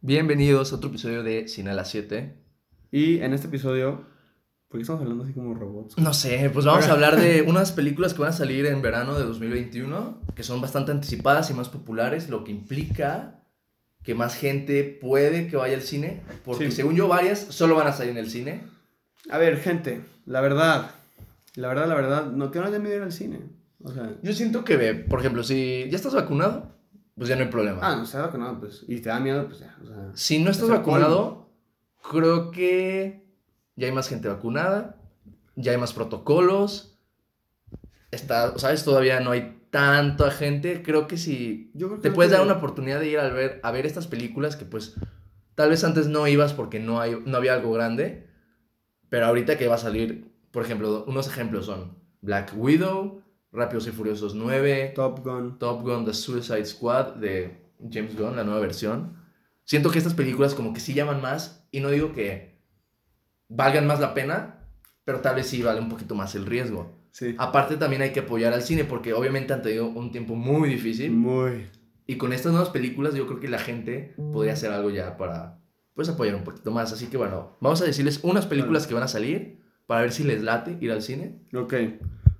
Bienvenidos a otro episodio de Cine a las 7. Y en este episodio, ¿por qué estamos hablando así como robots? No sé, pues vamos a hablar de unas películas que van a salir en verano de 2021, que son bastante anticipadas y más populares, lo que implica que más gente puede que vaya al cine, porque Sí. según yo varias solo van a salir en el cine. A ver, gente, la verdad, la verdad, la verdad, no, que no dé miedo ir al cine. O sea, Yo siento que, por ejemplo, si ya estás vacunado, pues ya no hay problema. ah, no, da vacunado, pues, y te da miedo, pues ya, o sea. Si no estás vacunado, creo que ya hay más gente vacunada, ya hay más protocolos. Está, ¿sabes? Todavía no hay tanta gente. Creo que si Yo creo que te puedes dar una oportunidad de ir a ver, a ver estas películas que pues tal vez antes no ibas porque no, hay, no había algo grande, pero ahorita que va a salir, por ejemplo, unos ejemplos son Black Widow, Rápidos y Furiosos 9, Top Gun. Top Gun, The Suicide Squad de James Gunn, la nueva versión. Siento que estas películas como que sí llaman más y no digo que valgan más la pena, pero tal vez sí vale un poquito más el riesgo. Sí. Aparte también hay que apoyar al cine porque obviamente han tenido un tiempo muy difícil Muy. y con estas nuevas películas yo creo que la gente podría hacer algo ya para pues apoyar un poquito más. Así que bueno, vamos a decirles unas películas que van a salir para ver si les late ir al cine. Ok.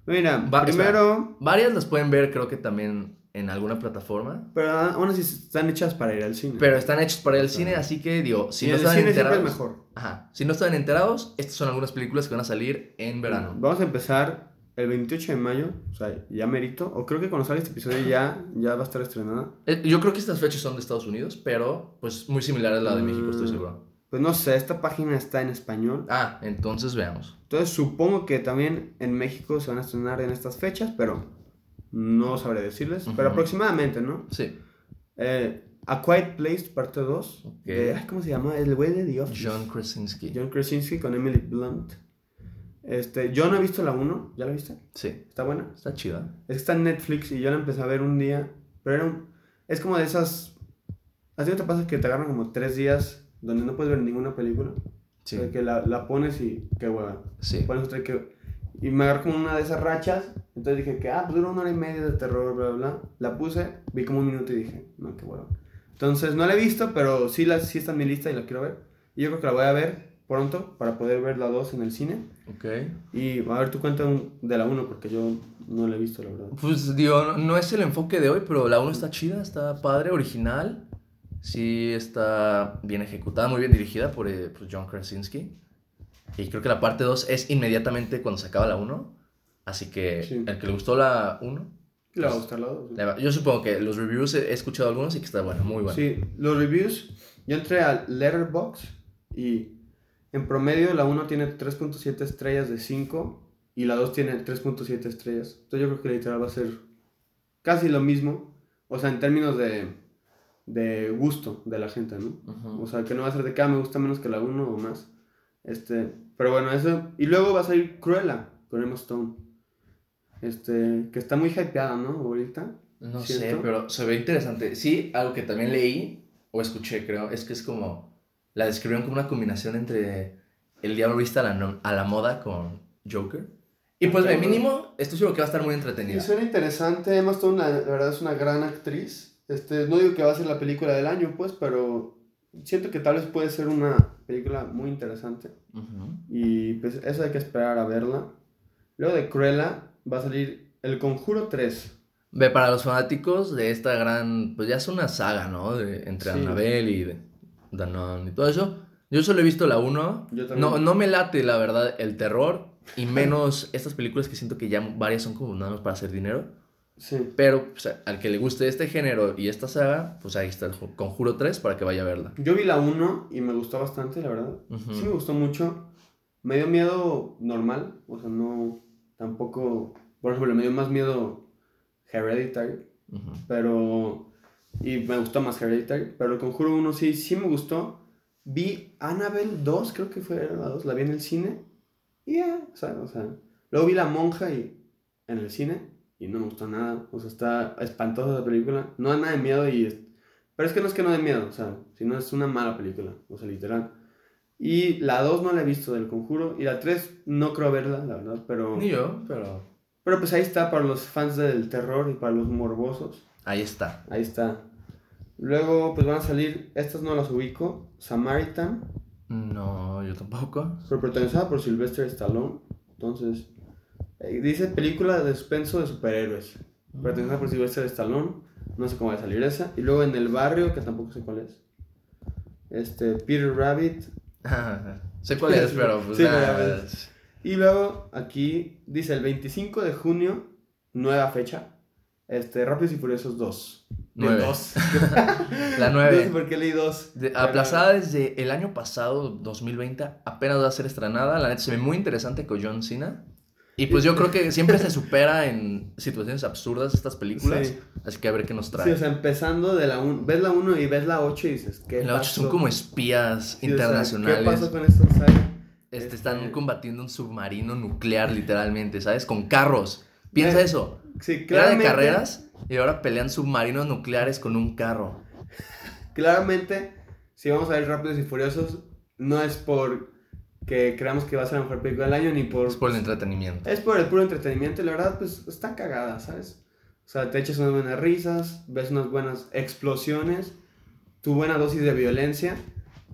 Mira, Va- primero, Varias las pueden ver creo que también en alguna plataforma. pero aún así están hechas para ir al cine. Pero están hechos para ir al cine, así que digo, si y no el están cine enterados. es mejor. Ajá. Si no están enterados, estas son algunas películas que van a salir en verano. Vamos a empezar el 28 de mayo, o sea, ya merito, o creo que cuando salga este episodio ya, ya va a estar estrenada. Eh, Yo creo que estas fechas son de Estados Unidos, pero pues muy similar a la de México, estoy Mm. seguro. Pues no sé, esta página está en español. Ah, entonces veamos. Entonces supongo que también en México se van a estrenar en estas fechas, pero no sabré decirles. Pero aproximadamente, ¿no? Sí. Eh, A Quiet Place, parte 2. Ok. de- ay, ¿Cómo se llama? El güey de The Office. John Krasinski. John Krasinski con Emily Blunt. Este, yo no he visto la 1, ¿ya la viste? Sí. ¿Está buena? Está chida. Es que está en Netflix y yo la empecé a ver un día, pero era un- es como de esas... ¿Así no te pasa que te agarran como tres días donde no puedes ver ninguna película? Sí. O sea, que la, la pones y qué hueva. Sí. Pones otra que... Y me agarró como una de esas rachas, entonces dije que, ah, pues dura una hora y media de terror, bla, bla, bla. La puse, vi como un minuto y dije, no, qué hueva. Entonces no la he visto, pero sí, la, sí está en mi lista y la quiero ver. Y yo creo que la voy a ver pronto para poder ver la 2 en el cine. Ok. Y a ver, tú cuenta de la 1 porque yo no la he visto, la verdad. Pues digo, no, no es el enfoque de hoy, pero la 1 está chida, está padre, original. Sí, está bien ejecutada, muy bien dirigida por, eh, por John Krasinski. Y creo que la parte 2 es inmediatamente cuando se acaba la 1. Así que Sí. el que le gustó la 1, Le va a gustar la 2. le va- yo supongo que los reviews he escuchado algunos y que está buena, muy buena. Sí, los reviews, yo entré a Letterboxd y en promedio la 1 tiene 3.7 estrellas de 5 y la 2 tiene 3.7 estrellas. Entonces yo creo que literal va a ser casi lo mismo, o sea, en términos de, de gusto de la gente, ¿no? Ujú. O sea, que no va a ser de que ah, me gusta menos que la 1 o más. Este, pero bueno, eso. Y luego va a salir Cruella con Emma Stone. Este, que está muy hypeada, ¿no? Ahorita. No ¿Cierto? sé, pero se ve interesante. Sí, algo que también leí o escuché, creo, es que es como. La describieron como una combinación entre El Diablo Vista a la, no- a la moda con Joker. Y pues, de mínimo, estoy seguro que va a estar muy Y entretenida. suena interesante. Emma Stone, la verdad, es una gran actriz. Este, no digo que va a ser la película del año, pues, pero siento que tal vez puede ser una película muy interesante. Ujú. Y pues eso hay que esperar a verla. Luego de Cruella va a salir El Conjuro 3. Ve, para los fanáticos de esta gran. Pues ya es una saga, ¿no? De, entre Sí. Annabelle y de Danone y todo eso. Yo solo he visto la 1. Yo también. No, no me late, la verdad, el terror. Y menos estas películas que siento que ya varias son como nada más para hacer dinero. Sí. Pero al que le guste este género y esta saga, pues ahí está el Ju- Conjuro 3 para que vaya a verla. Yo vi la 1 y me gustó bastante, la verdad. Sí me gustó mucho. Me dio miedo normal, o sea, no, tampoco, por ejemplo, me dio más miedo Hereditary, Ujú. pero, y me gustó más Hereditary, pero el Conjuro 1 sí, sí me gustó. Vi Annabelle 2, creo que fue la 2, la vi en el cine, y ya, o sea, o sea, luego vi La Monja y, en el cine, y no me gustó nada, o sea, está espantosa la película, no da nada de miedo y... es- Pero es que no es que no dé miedo, o sea, sino es una mala película, o sea, literal. Y la 2 no la he visto del conjuro. Y la 3 no creo verla, la verdad. Pero, Ni yo, pero pero pues ahí está para los fans del terror y para los morbosos. ahí está. Ahí está. Luego, pues van a salir, estas no las ubico, Samaritan, No, yo tampoco. pero protagonizada por Sylvester Stallone. Entonces, dice película de suspenso de superhéroes. Protagonizada por Sylvester Stallone. No sé cómo va a salir esa. Y luego en el barrio, que tampoco sé cuál es. Este, Peter Rabbit. sé cuál es, pero pues Sí, nada, pero ya ves. es- Y luego aquí dice el 25 de junio, nueva fecha. Este, Rápidos y Furiosos 2. De Nueve. dos. La No sé 9. por qué leí dos. De- Pero- aplazada desde el año pasado, 2020, apenas va a ser estrenada. La neta se ve muy interesante con John Cena. Y pues yo creo que siempre se supera en situaciones absurdas estas películas. Sí. Así que a ver qué nos Sí, trae. o sea, empezando de la 1. Ves la 1 y ves la 8 y dices, ¿qué la 8 son como espías Sí, o sea, internacionales. ¿Qué pasó con estos? Este, están Este- combatiendo un submarino nuclear, literalmente, ¿sabes? Con carros. Piensa Eh, eso. Sí, Era de claramente. carreras y ahora pelean submarinos nucleares con un carro. Claramente, si vamos a ver Rápidos y Furiosos, no es por que creamos que va a ser la mejor película del año, ni por... Es por el entretenimiento. Es por el puro entretenimiento, y la verdad, pues está cagada, ¿sabes? O sea, te echas unas buenas risas, ves unas buenas explosiones, tu buena dosis de violencia,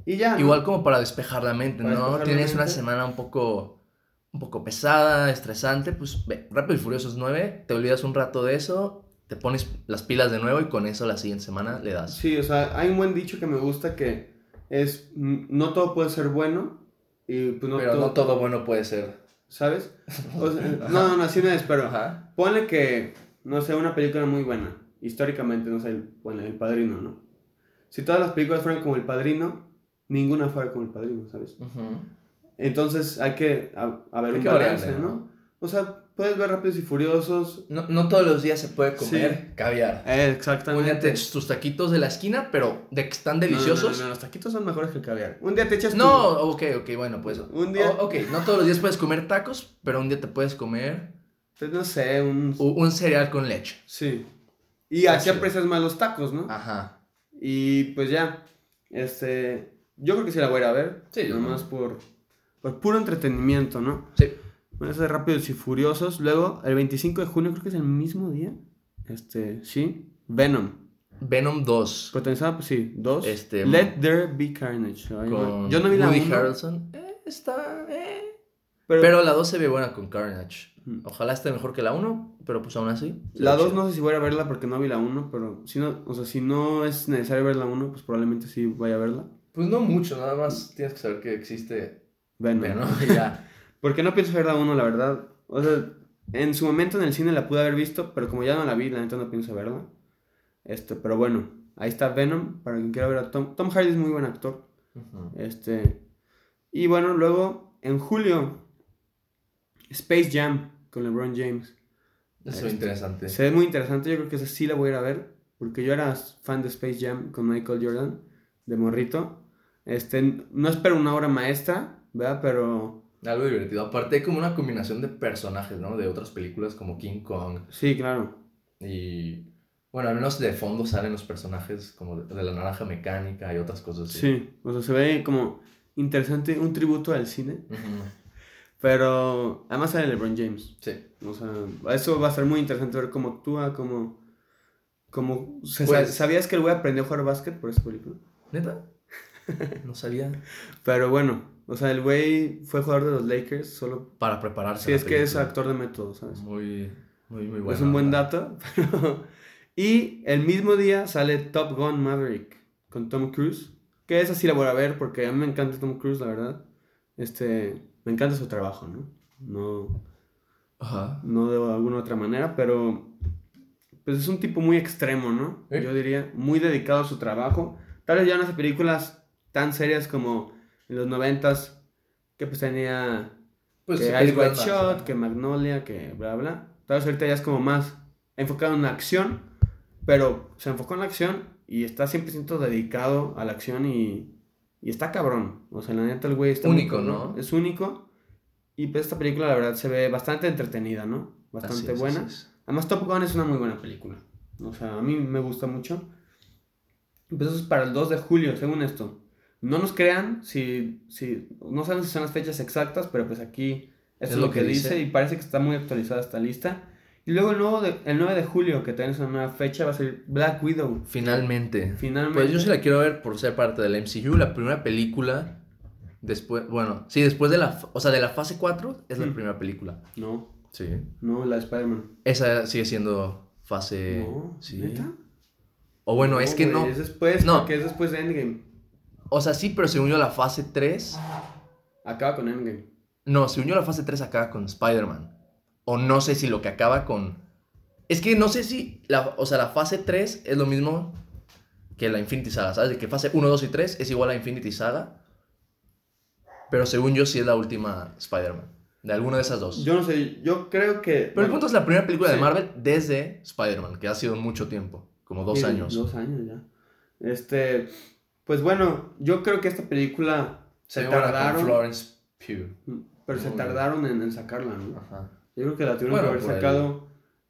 y ya. ¿no? Igual como para despejar la mente, Para ¿no? Tienes una semana un poco, un poco pesada, estresante, pues ve, Rápido y Furiosos 9, te olvidas un rato de eso, te pones las pilas de nuevo y con eso la siguiente semana le das. Sí, o sea, hay un buen dicho que me gusta que es, no todo puede ser bueno, y pues no, Pero todo, no todo bueno puede ser. ¿sabes? O sea, no, no, no, así me espero. Ajá. Ponle que, no sé, una película muy buena, históricamente, no sé, el, bueno, El Padrino, ¿no? Si todas las películas fueran como El Padrino, ninguna fuera como El Padrino, ¿sabes? Entonces hay que Hay un que balance. ¿no? O sea, puedes ver Rápidos y Furiosos. No, no todos los días se puede comer caviar. Eh, Un exactamente. día te echas tus taquitos de la esquina, pero de que están No, no, deliciosos. No, no, los taquitos son mejores que el caviar. Un día te echas No, tu- ok, ok, bueno, pues. Un día- o- ok, no todos los días puedes comer tacos, pero un día te puedes comer pues, no sé, un... u- un cereal con leche. Sí. Y así aprecias más los tacos, ¿no? Ajá. Y pues ya, este, yo creo que sí la voy a ir a ver. Sí, yo Nomás por, por puro entretenimiento, ¿no? Sí. Bueno, eso de Rápidos y Furiosos. Luego, el 25 de junio, creo que es el mismo día. Este, sí. Venom. Venom 2 Protagonizada, pues sí, dos. Este, Let There Be Carnage. Ay, con yo no vi la Woody uno, Harrelson. Eh, está. Eh. pero, Pero, la 2 se ve buena con Carnage. Mm. Ojalá esté mejor que la 1, pero pues aún así. la ve 2 chido. no sé si voy a verla porque no vi la 1, pero si no, o sea, si no es necesario ver la 1, pues probablemente sí vaya a verla. Pues no mucho, nada más tienes que saber que existe Venom. Venom ya. Porque no pienso ver la 1, la verdad. O sea, en su momento en el cine la pude haber visto, pero como ya no la vi, la neta no pienso verla. Este, pero bueno, ahí está Venom, para quien quiera ver a Tom. Tom Hardy es muy buen actor. Este, y bueno, luego en julio, Space Jam con LeBron James. Eso es interesante. Se ve muy interesante, yo creo que esa sí la voy a ir a ver, porque yo era fan de Space Jam con Michael Jordan, de morrito. Este, no espero una obra maestra, ¿verdad? Pero Algo divertido. Aparte hay como una combinación de personajes, ¿no? De otras películas como King Kong. sí, claro. Y bueno, al menos de fondo salen los personajes como de, de la naranja mecánica y otras cosas así. Sí, o sea, se ve como interesante, un tributo al cine. Ujú. Pero además sale LeBron James. Sí. O sea, eso va a ser muy interesante ver cómo actúa, cómo... cómo Pues- ¿Sabías que el güey aprendió a jugar básquet por esa película? ¿Neta? No sabía. Pero bueno, o sea, el güey fue jugador de los Lakers solo... Para prepararse. Sí, es que es actor de método, ¿sabes? Muy, muy, muy bueno. es un buen dato. pero- y el mismo día sale Top Gun Maverick con Tom Cruise. Que esa sí la voy a ver porque a mí me encanta Tom Cruise, la verdad. Este, me encanta su trabajo, ¿no? No, Ajá. no de alguna otra manera, pero pues es un tipo muy extremo, ¿no? ¿Eh? Yo diría, muy dedicado a su trabajo. Tal vez ya no hace películas tan serias como en los noventas, que pues tenía Pues que Ice White Shot, que Magnolia, que bla bla. Tal vez ahorita ya es como más enfocado en la acción, pero se enfocó en la acción y está 100% dedicado a la acción y, y está cabrón. O sea, la neta el güey está Único. ¿no? Es único. Y pues esta película la verdad se ve bastante entretenida, ¿no? Bastante es, buena. Además Top Gun es una muy buena película. O sea, a mí me gusta mucho. Pues eso es para el 2 de julio, según esto. No nos crean si, si no sabemos si son las fechas exactas, pero pues aquí eso es, lo que, dice. y parece que está muy actualizada esta lista. Y luego el, nuevo de- el 9 de julio, que también es una nueva fecha, va a ser Black Widow. Finalmente. Finalmente. Pues yo sí la quiero ver por ser parte del MCU. La primera película, después, bueno, sí, después de la, o sea, de la fase 4 es la Mm. primera película. No, Sí. no, la de Spider-Man. Esa sigue siendo fase... no, sí. ¿neta? O bueno, es que no. Es después, No. porque es después de Endgame. O sea, sí, pero según yo la fase 3... Acaba con Endgame. No, según yo la fase 3 acaba con Spider-Man. O no sé si lo que acaba con... Es que no sé si... La, o sea, la fase 3 es lo mismo que la Infinity Saga, ¿sabes? De que fase 1, 2 y 3 es igual a Infinity Saga. Pero según yo sí es la última Spider-Man. De alguna de esas dos. Yo no sé, yo creo que... Pero el punto es la primera película de. Marvel desde Spider-Man, que ha sido mucho tiempo. Como dos años. Dos años ya. Este, pues bueno, yo creo que esta película se tardaron, Florence Pugh. pero se tardaron en, en sacarla, ¿no? Ajá. Yo creo que la tuvieron Bueno, que haber el- sacado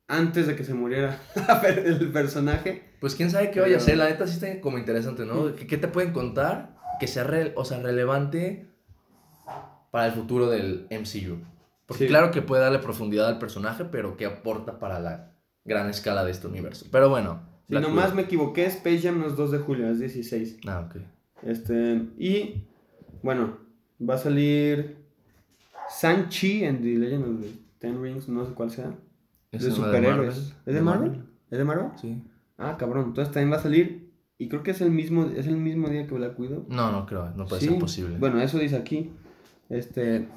antes de que se muriera el personaje. Pues quién sabe qué vaya a ser, la neta sí está como interesante, ¿no? Mm. ¿Qué, qué te pueden contar que sea, re- o sea, relevante para el futuro del MCU? Porque Sí. claro que puede darle profundidad al personaje, pero que aporta para la gran escala de este universo. Pero bueno. Black nomás me equivoqué, Space Jam no es 2 de julio, es 16. Ah, ok. Este, y bueno, va a salir Sanchi en The Legend of the Ten Rings, no sé cuál sea. ¿Es de superhéroes. ¿Es de Marvel? ¿Es de Marvel? Sí. Ah, cabrón. Entonces también va a salir. Y creo que es el mismo, es el mismo día que Black Widow. No, no creo, no puede Sí. ser posible. Bueno, eso dice aquí. Este.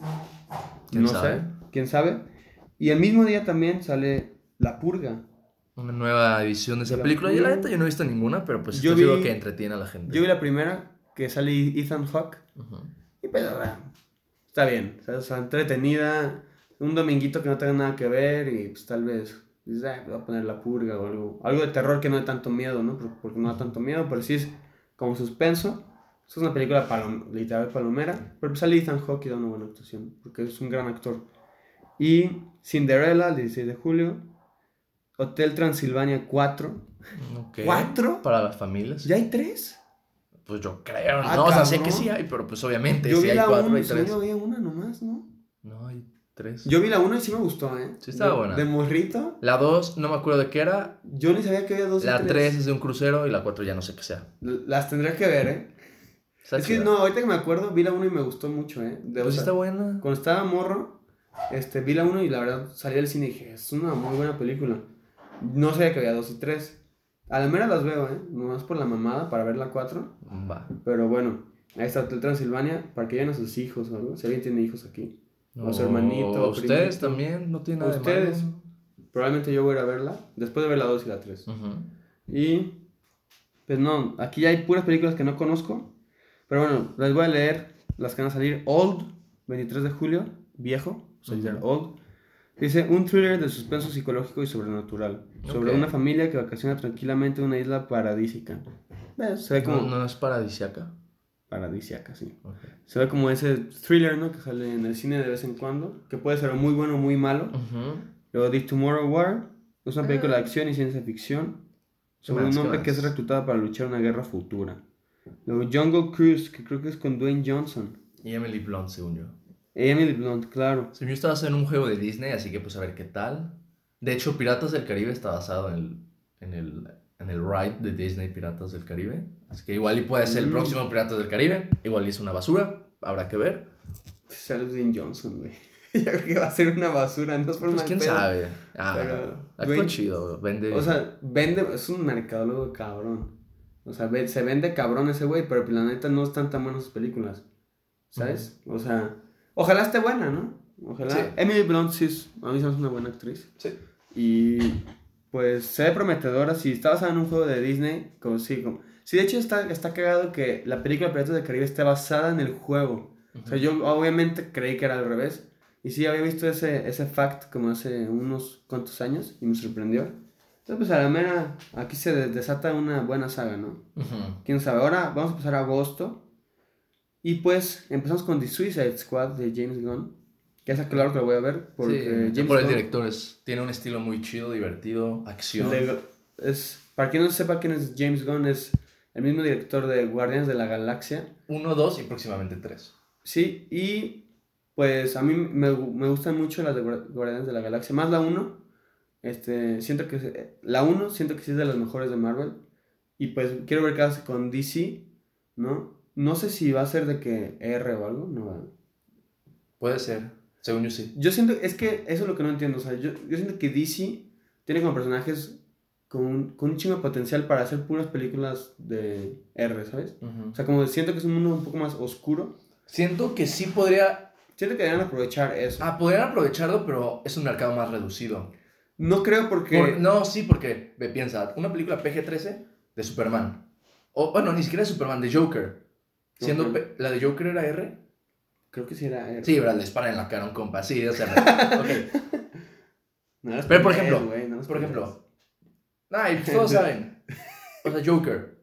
¿Quién no sabe? sé. ¿Quién sabe? Y el mismo día también sale La Purga. Una nueva edición de esa La película. Yo la neta yo no he visto ninguna, pero pues Yo seguro vi- que entretiene a la gente. Yo vi la primera, que sale Ethan Hawke. Ujú. Y pues, ah, está bien. O sea, está entretenida. Un dominguito que no tenga nada que ver. Y pues tal vez. Dices, "Ah, voy a poner La Purga o algo. Algo de terror que no dé tanto miedo, ¿no? Por- Porque no da tanto miedo, pero sí es como suspenso. Es una película palom- literal palomera. Pero pues sale Ethan Hawke y da una buena actuación. Porque es un gran actor. Y Cinderella, el 16 de julio. Hotel Transilvania 4. Ok. ¿Cuatro? Para las familias. ¿Ya hay tres? Pues yo creo, Ah, no, o sea, sé que sí hay, pero pues obviamente Yo vi hay la cuatro, 1 hay y tres. yo había una nomás, ¿no? No, hay tres. Yo vi la 1 y sí me gustó, ¿eh? Sí estaba De- buena. De morrito. La dos, no me acuerdo de qué era. Yo ni sabía que había dos y La tres. tres es de un crucero y la cuatro ya no sé qué sea. Las tendré que ver, ¿eh? Está es que no, ahorita que me acuerdo, vi la 1 y me gustó mucho, ¿eh? De- o Pues sea, está buena. Cuando estaba morro, este, vi la 1 y la verdad salí del cine y dije, es una muy buena película. No sabía que había 2 y 3. A la mera las veo, ¿eh? Nomás por la mamada para ver la 4. Va. Pero bueno, ahí está Hotel Transilvania para que lleven a sus hijos o algo. Si alguien tiene hijos aquí. O su hermanito, ustedes primito. también, no tiene nada Ustedes. de. Probablemente yo voy a ir a verla. Después de ver la 2 y la 3. Ujú. Y pues no, aquí ya hay puras películas que no conozco. Pero bueno, les voy a leer las que van a salir. Old, 23 de julio, viejo, o sea, ya Ujú. Old. Dice, un thriller de suspenso psicológico y sobrenatural. Sobre una familia que vacaciona tranquilamente en una isla paradísica. ¿Ves? Se ve como... No, no es paradisiaca. Paradisíaca, sí. Se ve como ese thriller, ¿no? Que sale en el cine de vez en cuando. Que puede ser muy bueno o muy malo. Luego The Tomorrow War. Es una película de acción y ciencia ficción. ¿Qué Sobre un ¿Qué hombre que es reclutado para luchar una guerra futura. Luego Jungle Cruise, que creo que es con Dwayne Johnson. Y Emily Blunt, según yo. Emily Blunt, claro. Según yo estaba haciendo un juego de Disney, así que pues a ver qué tal. De hecho, Piratas del Caribe está basado en el, en el, en el ride de Disney Piratas del Caribe. Así que igual y puede ser el Mm. próximo Piratas del Caribe. Igual y es una basura. Habrá que ver. Sale Dwayne Johnson, güey. Yo creo que va a ser una basura, no es por Pues quién pedo. sabe. Ah, Pero, chido. Vende. O sea, vende, es un mercadólogo cabrón. O sea, ve- se vende cabrón ese güey, pero la neta no están tan buenas sus películas. ¿Sabes? O sea, ojalá esté buena, ¿no? Ojalá. Sí. Emily Blunt sí es, a mí se hace una buena actriz. Sí. Y pues se ve prometedora. Si está basada en un juego de Disney, como sí, como. Sí, de hecho está, está cagado que la película Piratas del Caribe esté basada en el juego. O sea, yo obviamente creí que era al revés. Y sí, había visto ese, ese fact como hace unos cuantos años y me sorprendió. Entonces, pues a la mera, aquí se de- desata una buena saga, ¿no? Ujú. Quién sabe. Ahora vamos a pasar a agosto. Y pues empezamos con The Suicide Squad de James Gunn. Que esa claro que lo voy a ver. Porque Sí, James por el Gunn- director es, tiene un estilo muy chido, divertido, acción. Es, para quien no sepa quién es James Gunn, es el mismo director de Guardianes de la Galaxia. Uno, dos y próximamente tres. Sí, y pues a mí me, me gustan mucho las de Guar- Guardianes de la Galaxia, más la 1. Este, siento que la 1 siento que sí es de las mejores de Marvel. Y pues quiero ver qué hace con DC, ¿no? No sé si va a ser de que R o algo, no va. Puede ser, según yo sí. Yo siento, es que eso es lo que no entiendo. O sea, yo, yo siento que DC tiene como personajes con, un- con un chingo de potencial para hacer puras películas de R, ¿sabes? O sea, como siento que es un mundo un poco más oscuro. Siento que sí podría... Siento que deberían aprovechar eso. Ah, podrían aprovecharlo, pero es un mercado más reducido. No creo porque... Por- no, sí, porque, ve, piensa, una película PG-13 de Superman. O, bueno, ni siquiera de Superman, de Joker. Siendo pe- la de Joker era R. Creo que sí era R. Sí, ¿verdad? Le disparan en la cara a un compa. Sí, o sea, ok. No Pero, por ejemplo, no por ejemplo, Ay, pues todos saben. O sea, Joker.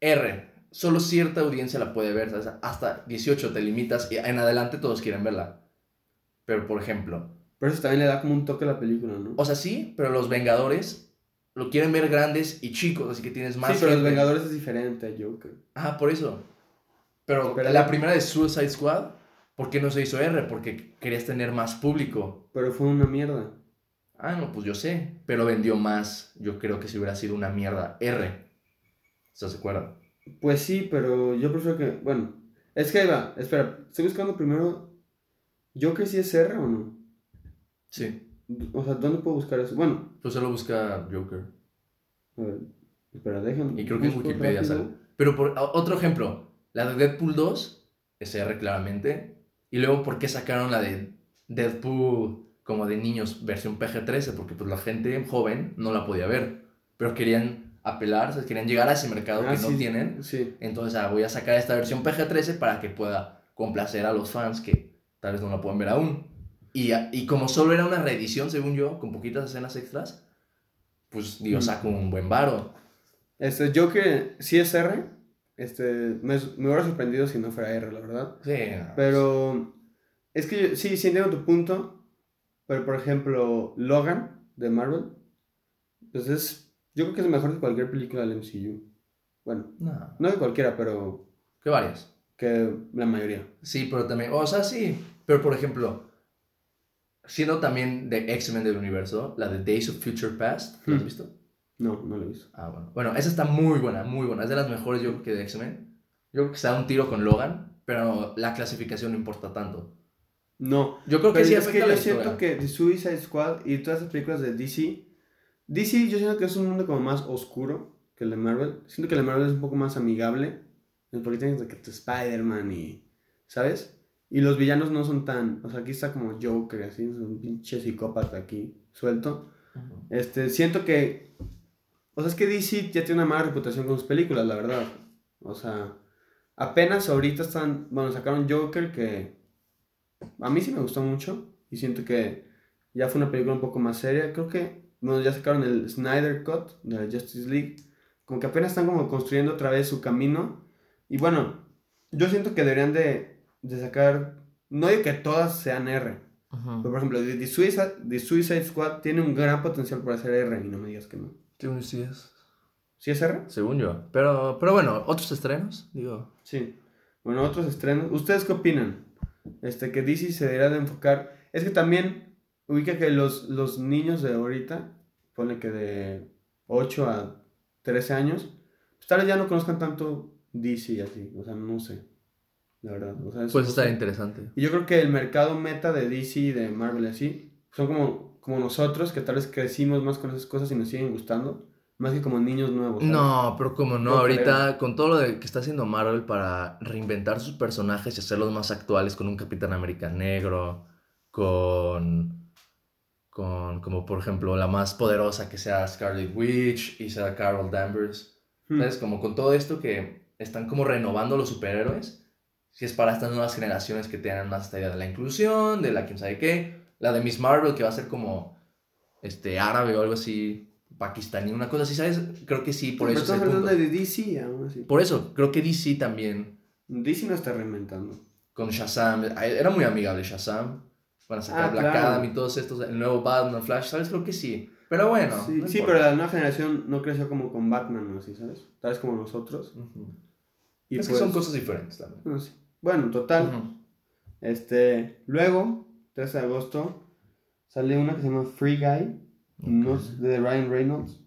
R. Solo cierta audiencia la puede ver. ¿sabes? Hasta 18 te limitas y en adelante todos quieren verla. Pero, por ejemplo, Pero eso también le da como un toque a la película, ¿no? o sea, sí, pero los Vengadores lo quieren ver grandes y chicos, así que tienes más. sí, pero Los. Vengadores es diferente a Joker. Ah, por eso. Pero, Pero- la primera de Suicide Squad, ¿por qué no se hizo R? Porque querías tener más público. Pero fue una mierda. Ah, no, pues yo sé. Pero vendió más. Yo creo que si hubiera sido una mierda R. ¿Estás de acuerdo? Pues sí, pero yo prefiero que. Bueno, es que va. Espera, estoy buscando primero. ¿Joker sí es R o no? Sí. O sea, ¿dónde puedo buscar eso? Bueno, Pues solo busca Joker. a ver. Espera, déjame. Y creo que en Wikipedia rápido. sale. Pero por otro ejemplo. La de Deadpool 2 es R claramente. Y luego, ¿por qué sacaron la de Deadpool como de niños versión PG-13? Porque pues la gente joven no la podía ver. Pero querían apelar, o sea, querían llegar a ese mercado Ah, que no tienen. Sí. Entonces, ah, voy a sacar esta versión PG-13 para que pueda complacer a los fans que tal vez no la pueden ver aún. Y, y como solo era una reedición, según yo, con poquitas escenas extras, pues digo, saco un buen varo. Este, Joker sí es R. Este, me, me hubiera sorprendido si no fuera R, la verdad. Sí, Pero es que yo- sí, sí entiendo tu punto. Pero por ejemplo, Logan de Marvel, pues es, yo creo que es mejor que cualquier película del MCU. Bueno, no, no de cualquiera, pero que varias. que la mayoría. Sí, pero también, o sea, sí. Pero por ejemplo, siendo también de X-Men del universo, la de Days of Future Past, ¿la has Hmm. visto? No, no lo he visto. Ah, bueno. Bueno, esa está muy buena, muy buena. Es de las mejores, yo creo que de X-Men. Yo creo que se da un tiro con Logan, pero la clasificación no importa tanto. No, Yo creo que sí es que la yo siento que The Suicide Squad y todas esas películas de DC, DC yo siento que es un mundo como más oscuro que el de Marvel. Siento que el de Marvel es un poco más amigable, porque tienes de que tu Spider-Man y, ¿sabes? Y los villanos no son tan, o sea, aquí está como Joker, así, es un pinche psicópata aquí, suelto. Ujú. Este, siento que, o sea, es que DC ya tiene una mala reputación con sus películas, la verdad. O sea, apenas ahorita están, bueno, sacaron Joker que a mí sí me gustó mucho y siento que ya fue una película un poco más seria. Creo que, bueno, ya sacaron el Snyder Cut de la Justice League. Como que apenas están como construyendo otra vez su camino. Y bueno, yo siento que deberían de, de sacar, no digo que todas sean R, pero, por ejemplo, The, The Suicide, The Suicide Squad tiene un gran potencial para ser R y no me digas que no. Según sí es. ¿Sí es R? Según yo. Pero, pero bueno, otros estrenos, digo. Sí. Bueno, otros estrenos. ¿Ustedes qué opinan? Este, que DC se debería de enfocar. Es que también ubica que los, los niños de ahorita, pone que de 8 a 13 años, pues tal vez ya no conozcan tanto DC y así. O sea, no sé. La verdad. O sea, es- Pues estar interesante. Y yo creo que el mercado meta de DC y de Marvel así son como, como nosotros, que tal vez crecimos más con esas cosas y nos siguen gustando, más que como niños nuevos. ¿sabes? No, pero como no, No ahorita con todo lo de que está haciendo Marvel para reinventar sus personajes y hacerlos más actuales con un Capitán América negro, con con como por ejemplo la más poderosa que sea Scarlet Witch y sea Carol Danvers. Hmm. ¿Sabes? Como con todo esto que están como renovando los superhéroes. Si es para estas nuevas generaciones que tengan más esta idea de la inclusión, de la quién sabe qué. La de Miss Marvel que va a ser como este árabe o algo así, pakistaní, una cosa así, ¿sabes? Creo que sí, por Pero eso es el estamos punto. hablando de DC aún así. Por eso, creo que DC también, DC no está reinventando. con Shazam, era muy amigable Shazam. Van a sacar Ah, Black claro. Adam y todos estos, el nuevo Batman, Flash, ¿sabes? Creo que sí. Pero bueno. sí, no sí, pero la nueva generación no creció como con Batman o así, ¿sabes? Tal vez como nosotros. Ujú. Y es pues, que son cosas diferentes también. no sé. Bueno, total. Este, luego, 13 de agosto, Sale una que se llama Free Guy, no de Ryan Reynolds.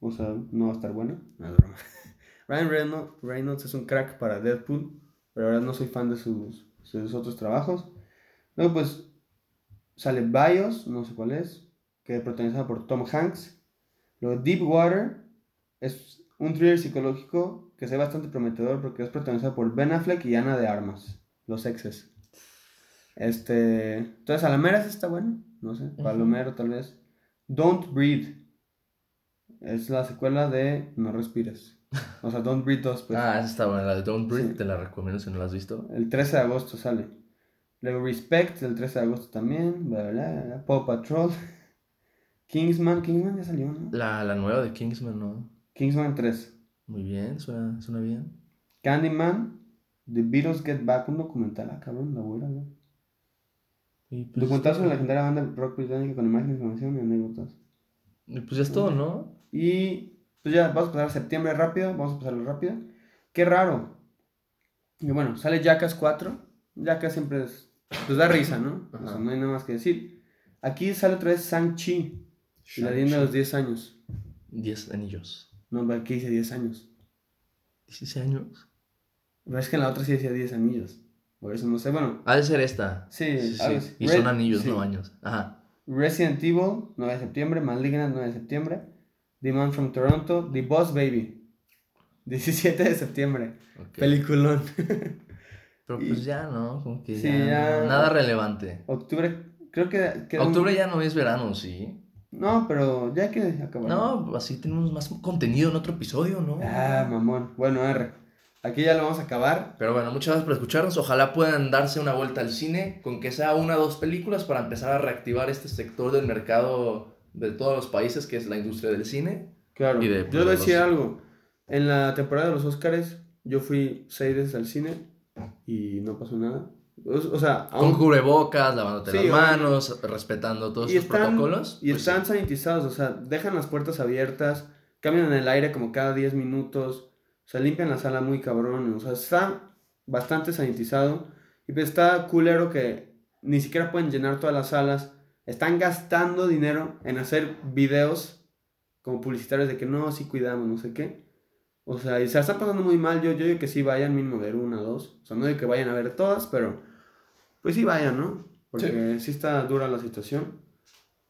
O sea, no va a estar buena. No, es broma. Ryan Reynolds, Reynolds es un crack para Deadpool, pero ahora no soy fan de sus, sus otros trabajos. Luego, pues, sale Bios, no sé cuál es, que es protagonizada por Tom Hanks. Luego, Deep Water es un thriller psicológico que se ve bastante prometedor porque es protagonizado por Ben Affleck y Ana de Armas, los exes. Este, entonces, a la mera está bueno, no sé, Palomero tal vez. Don't Breathe es la secuela de No Respires. O sea, Don't Breathe 2, pues. Ah, esa está buena, la de Don't Breathe, te la recomiendo si no la has visto. El 13 de agosto sale. Luego Respect, el 13 de agosto también. Bla, bla, bla. Paw Patrol. Kingsman, Kingsman ya salió, ¿no? La, la nueva de Kingsman, ¿no? Kingsman 3. Muy bien, suena, suena bien. Candyman, The Beatles Get Back, un documental, ah, cabrón, la voy a ver. Y pues, Documental sobre la legendaria banda rock británica con imágenes, información y anécdotas. y pues ya es todo, ¿no? Y pues ya, vamos a pasar a septiembre rápido, vamos a pasarlo rápido. Qué raro. Y bueno, sale Jackass 4. Jackass siempre es, pues da risa, ¿no? O sea, no hay nada más que decir. Aquí sale otra vez Shang-Chi, la leyenda de los 10 años. 10 anillos. No, aquí dice 10 años. 16 años. Pero es que en la otra sí decía 10 anillos. Por eso no sé, bueno. Ha de ser esta. Sí, Sí, sí. Y Red- son anillos, sí. no años. Ajá. Resident Evil, 9 de septiembre. Malignant, 9 de septiembre. The Man from Toronto. The Boss Baby, 17 de septiembre. ok. Peliculón. Pero pues ya, ¿no? Como que Sí, ya, ya- Nada relevante. Octubre, creo que... queda un- Octubre ya no es verano, ¿sí? No, pero ya que acabar. No, así tenemos más contenido en otro episodio, ¿no? Ah, mamón. Bueno, R. Aquí ya lo vamos a acabar. Pero bueno, muchas gracias por escucharnos. Ojalá puedan darse una vuelta al cine con que sea una o dos películas para empezar a reactivar este sector del mercado de todos los países que es la industria del cine. Claro. Y de- yo les voy a decir los- algo. En la temporada de los Oscars, yo fui seis veces al cine y no pasó nada. O, sea, Con aún... cubrebocas, lavándote Sí, las manos, respetando todos están, protocolos. y pues están sí. sanitizados, o sea, dejan las puertas abiertas, cambian el aire como cada 10 minutos, o sea, limpian la sala muy cabrón, o sea, está bastante sanitizado. Y pues está culero que ni siquiera pueden llenar todas las salas, están gastando dinero en hacer videos como publicitarios de que no, sí cuidamos, no sé qué. O sea, y se la están pasando muy mal, yo, yo digo que sí vayan mínimo ver una o dos, o sea, no digo que vayan a ver todas, pero pues sí vayan, ¿no? Porque sí está dura la situación.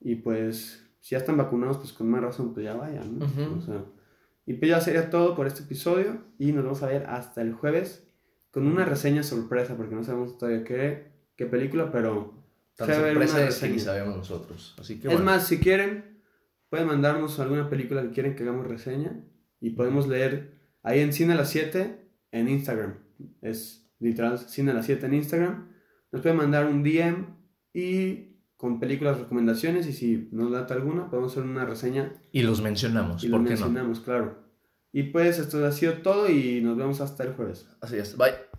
Y pues, si ya están vacunados, pues con más razón, pues ya vayan, ¿no? Ujú. O sea, y pues ya sería todo por este episodio. Y nos vamos a ver hasta el jueves con una reseña sorpresa, porque no sabemos todavía qué, qué película, pero Tan se va a ver sorpresa una es que sabemos nosotros. Así que Es bueno. más, si quieren, pueden mandarnos alguna película que quieren que hagamos reseña y podemos leer ahí en Cine a las 7 en Instagram. Es literal Cine a las 7 en Instagram. Nos pueden mandar un DM y con películas recomendaciones y si nos lata alguna podemos hacer una reseña Y los mencionamos, y ¿por qué no? mencionamos, claro. Y pues esto ha sido todo y nos vemos hasta el jueves. Así es. Bye.